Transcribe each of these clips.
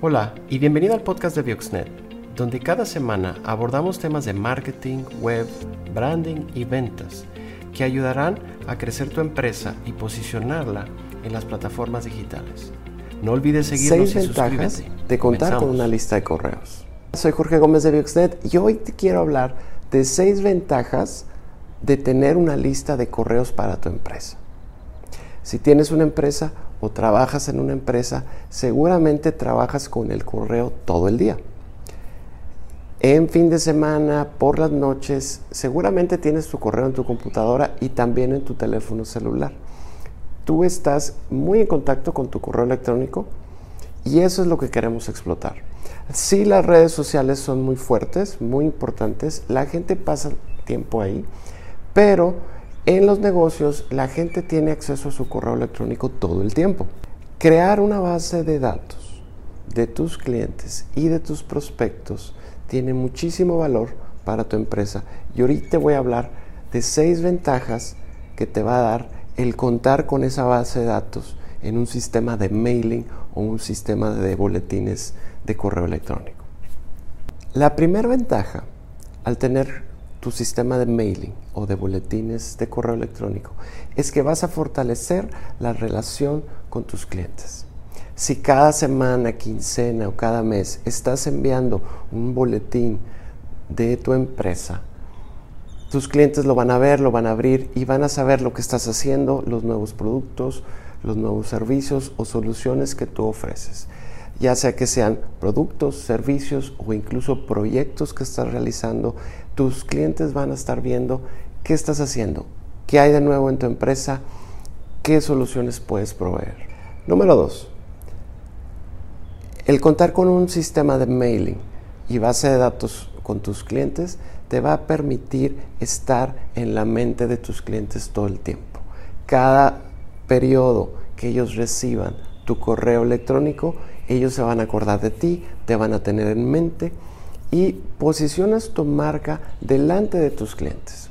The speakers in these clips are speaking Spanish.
Hola y bienvenido al podcast de Bioxnet, donde cada semana abordamos temas de marketing, web, branding y ventas que ayudarán a crecer tu empresa y posicionarla en las plataformas digitales. No olvides seguirnos Seis y ventajas suscríbete. de contar con una lista de correos. Soy Jorge Gómez de Bioxnet y hoy te quiero hablar de seis ventajas de tener una lista de correos para tu empresa. Si tienes una empresa o trabajas en una empresa, seguramente trabajas con el correo todo el día. En fin de semana, por las noches, seguramente tienes tu correo en tu computadora y también en tu teléfono celular. Tú estás muy en contacto con tu correo electrónico y eso es lo que queremos explotar. Sí, las redes sociales son muy fuertes, muy importantes, la gente pasa tiempo ahí, pero en los negocios la gente tiene acceso a su correo electrónico todo el tiempo. Crear una base de datos de tus clientes y de tus prospectos tiene muchísimo valor para tu empresa. Y ahorita voy a hablar de seis ventajas que te va a dar el contar con esa base de datos en un sistema de mailing o un sistema de boletines de correo electrónico. La primera ventaja al tener tu sistema de mailing o de boletines de correo electrónico es que vas a fortalecer la relación con tus clientes. Si cada semana, quincena o cada mes estás enviando un boletín de tu empresa, tus clientes lo van a ver, lo van a abrir y van a saber lo que estás haciendo, los nuevos productos, los nuevos servicios o soluciones que tú ofreces. Ya sea que sean productos, servicios o incluso proyectos que estás realizando, tus clientes van a estar viendo qué estás haciendo, qué hay de nuevo en tu empresa, qué soluciones puedes proveer. Número dos, el contar con un sistema de mailing y base de datos con tus clientes te va a permitir estar en la mente de tus clientes todo el tiempo. Cada periodo que ellos reciban tu correo electrónico, ellos se van a acordar de ti, te van a tener en mente y posicionas tu marca delante de tus clientes.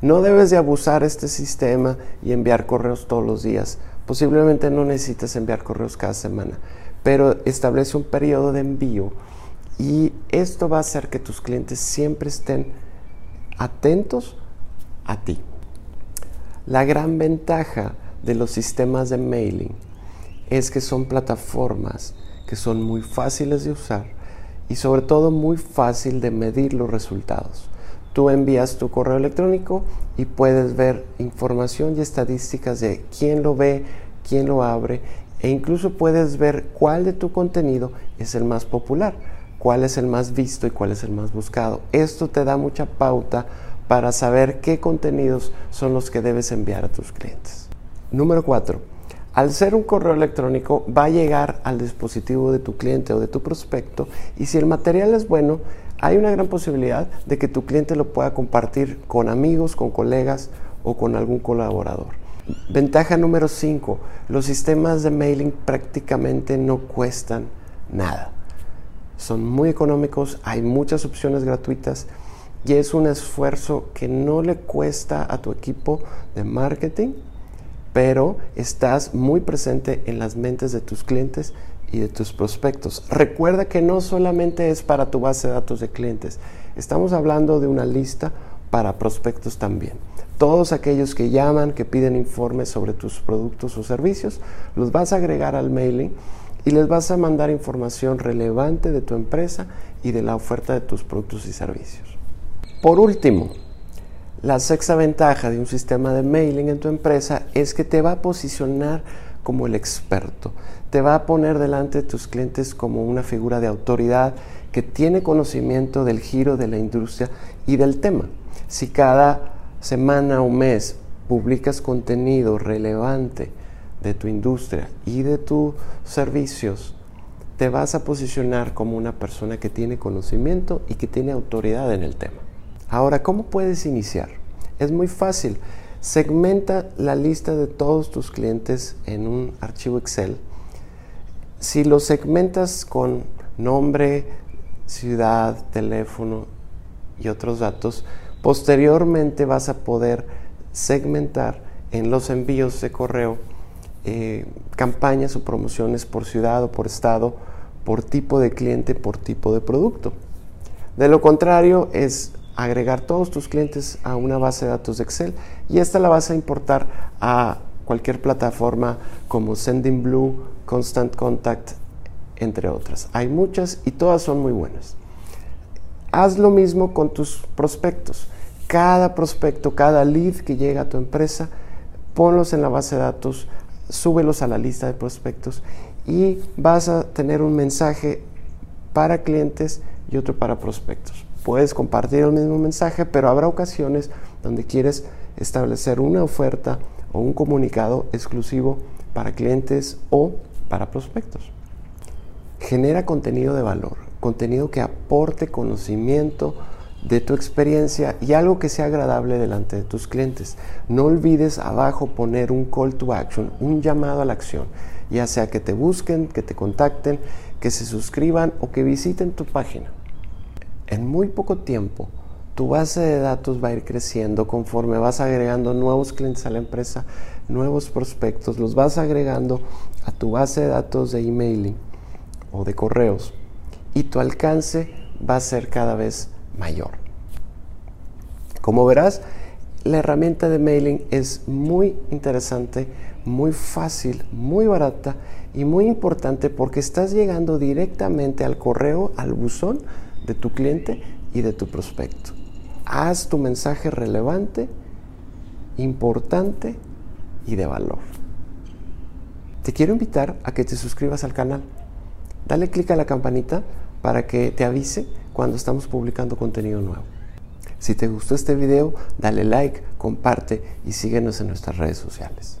No debes de abusar este sistema y enviar correos todos los días. Posiblemente no necesitas enviar correos cada semana, pero establece un periodo de envío y esto va a hacer que tus clientes siempre estén atentos a ti. La gran ventaja de los sistemas de mailing es que son plataformas que son muy fáciles de usar y sobre todo muy fácil de medir los resultados. Tú envías tu correo electrónico y puedes ver información y estadísticas de quién lo ve, quién lo abre e incluso puedes ver cuál de tu contenido es el más popular, cuál es el más visto y cuál es el más buscado. Esto te da mucha pauta para saber qué contenidos son los que debes enviar a tus clientes. Número 4. Al ser un correo electrónico va a llegar al dispositivo de tu cliente o de tu prospecto y si el material es bueno, hay una gran posibilidad de que tu cliente lo pueda compartir con amigos, con colegas o con algún colaborador. Ventaja número 5. Los sistemas de mailing prácticamente no cuestan nada. Son muy económicos, hay muchas opciones gratuitas y es un esfuerzo que no le cuesta a tu equipo de marketing, pero estás muy presente en las mentes de tus clientes y de tus prospectos. Recuerda que no solamente es para tu base de datos de clientes, estamos hablando de una lista para prospectos también. Todos aquellos que llaman, que piden informes sobre tus productos o servicios, los vas a agregar al mailing y les vas a mandar información relevante de tu empresa y de la oferta de tus productos y servicios. Por último, la sexta ventaja de un sistema de mailing en tu empresa es que te va a posicionar como el experto, te va a poner delante de tus clientes como una figura de autoridad que tiene conocimiento del giro de la industria y del tema. Si cada semana o mes publicas contenido relevante de tu industria y de tus servicios, te vas a posicionar como una persona que tiene conocimiento y que tiene autoridad en el tema. Ahora, ¿cómo puedes iniciar? Es muy fácil. Segmenta la lista de todos tus clientes en un archivo Excel. Si lo segmentas con nombre, ciudad, teléfono y otros datos, posteriormente vas a poder segmentar en los envíos de correo eh, campañas o promociones por ciudad o por estado, por tipo de cliente, por tipo de producto. De lo contrario es agregar todos tus clientes a una base de datos de Excel y esta la vas a importar a cualquier plataforma como Sendinblue, Constant Contact, entre otras. Hay muchas y todas son muy buenas. Haz lo mismo con tus prospectos. Cada prospecto, cada lead que llega a tu empresa, ponlos en la base de datos, súbelos a la lista de prospectos y vas a tener un mensaje para clientes y otro para prospectos puedes compartir el mismo mensaje, pero habrá ocasiones donde quieres establecer una oferta o un comunicado exclusivo para clientes o para prospectos. Genera contenido de valor, contenido que aporte conocimiento de tu experiencia y algo que sea agradable delante de tus clientes. No olvides abajo poner un call to action, un llamado a la acción, ya sea que te busquen, que te contacten, que se suscriban o que visiten tu página en muy poco tiempo tu base de datos va a ir creciendo conforme vas agregando nuevos clientes a la empresa, nuevos prospectos, los vas agregando a tu base de datos de emailing o de correos y tu alcance va a ser cada vez mayor. Como verás, la herramienta de mailing es muy interesante, muy fácil, muy barata y muy importante porque estás llegando directamente al correo, al buzón de tu cliente y de tu prospecto. Haz tu mensaje relevante, importante y de valor. Te quiero invitar a que te suscribas al canal. Dale clic a la campanita para que te avise cuando estamos publicando contenido nuevo. Si te gustó este video, dale like, comparte y síguenos en nuestras redes sociales.